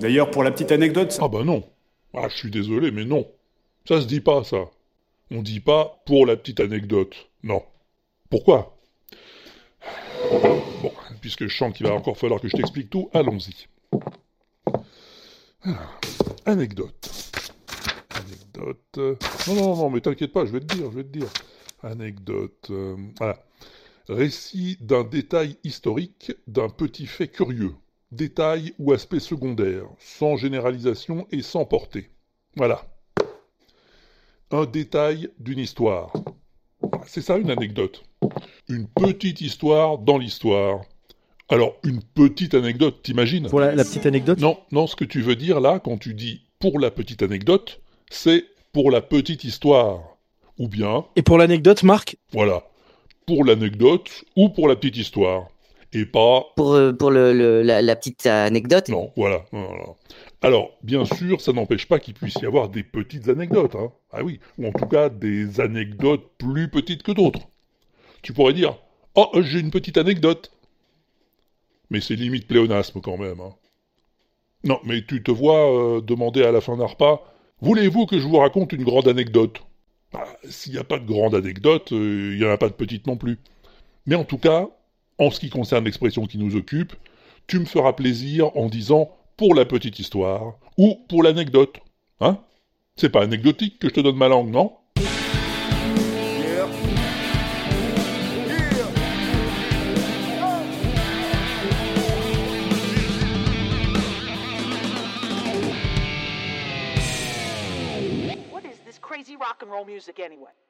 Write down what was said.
D'ailleurs, pour la petite anecdote, Ah bah non. Ah, je suis désolé, mais non. Ça se dit pas, ça. On dit pas pour la petite anecdote. Non. Pourquoi? Bon, puisque je sens qu'il va encore falloir que je t'explique tout, allons-y. Alors, anecdote. Anecdote. Non, non, non, mais t'inquiète pas, je vais te dire, je vais te dire. Anecdote. euh, Voilà. Récit d'un détail historique, d'un petit fait curieux. Détail ou aspect secondaire, sans généralisation et sans portée. Voilà. Un détail d'une histoire. C'est ça une anecdote. Une petite histoire dans l'histoire. Alors, une petite anecdote, t'imagines? Pour la, la petite anecdote? Non, non, ce que tu veux dire là, quand tu dis pour la petite anecdote, c'est pour la petite histoire. Ou bien, Et pour l'anecdote, Marc? Voilà, pour l'anecdote ou pour la petite histoire. Et pas Pour, euh, pour le, le- la, la petite anecdote, Non, voilà, voilà. Alors, bien sûr, ça n'empêche pas qu'il puisse y avoir des petites anecdotes, hein. Ah oui, ou en tout cas des anecdotes plus petites que d'autres. Tu pourrais dire, oh, j'ai une petite anecdote. Mais c'est limite pléonasme quand même, hein. Non, mais tu te vois euh, demander à la fin d'un repas, voulez-vous que je vous raconte une grande anecdote? Bah, S'il n'y a pas de grande anecdote, euh, il n'y en a pas de petite non plus. Mais en tout cas, en ce qui concerne l'expression qui nous occupe, tu me feras plaisir en disant pour la petite histoire ou pour l'anecdote. Hein? C'est pas anecdotique que je te donne ma langue, non? Rock music anyway?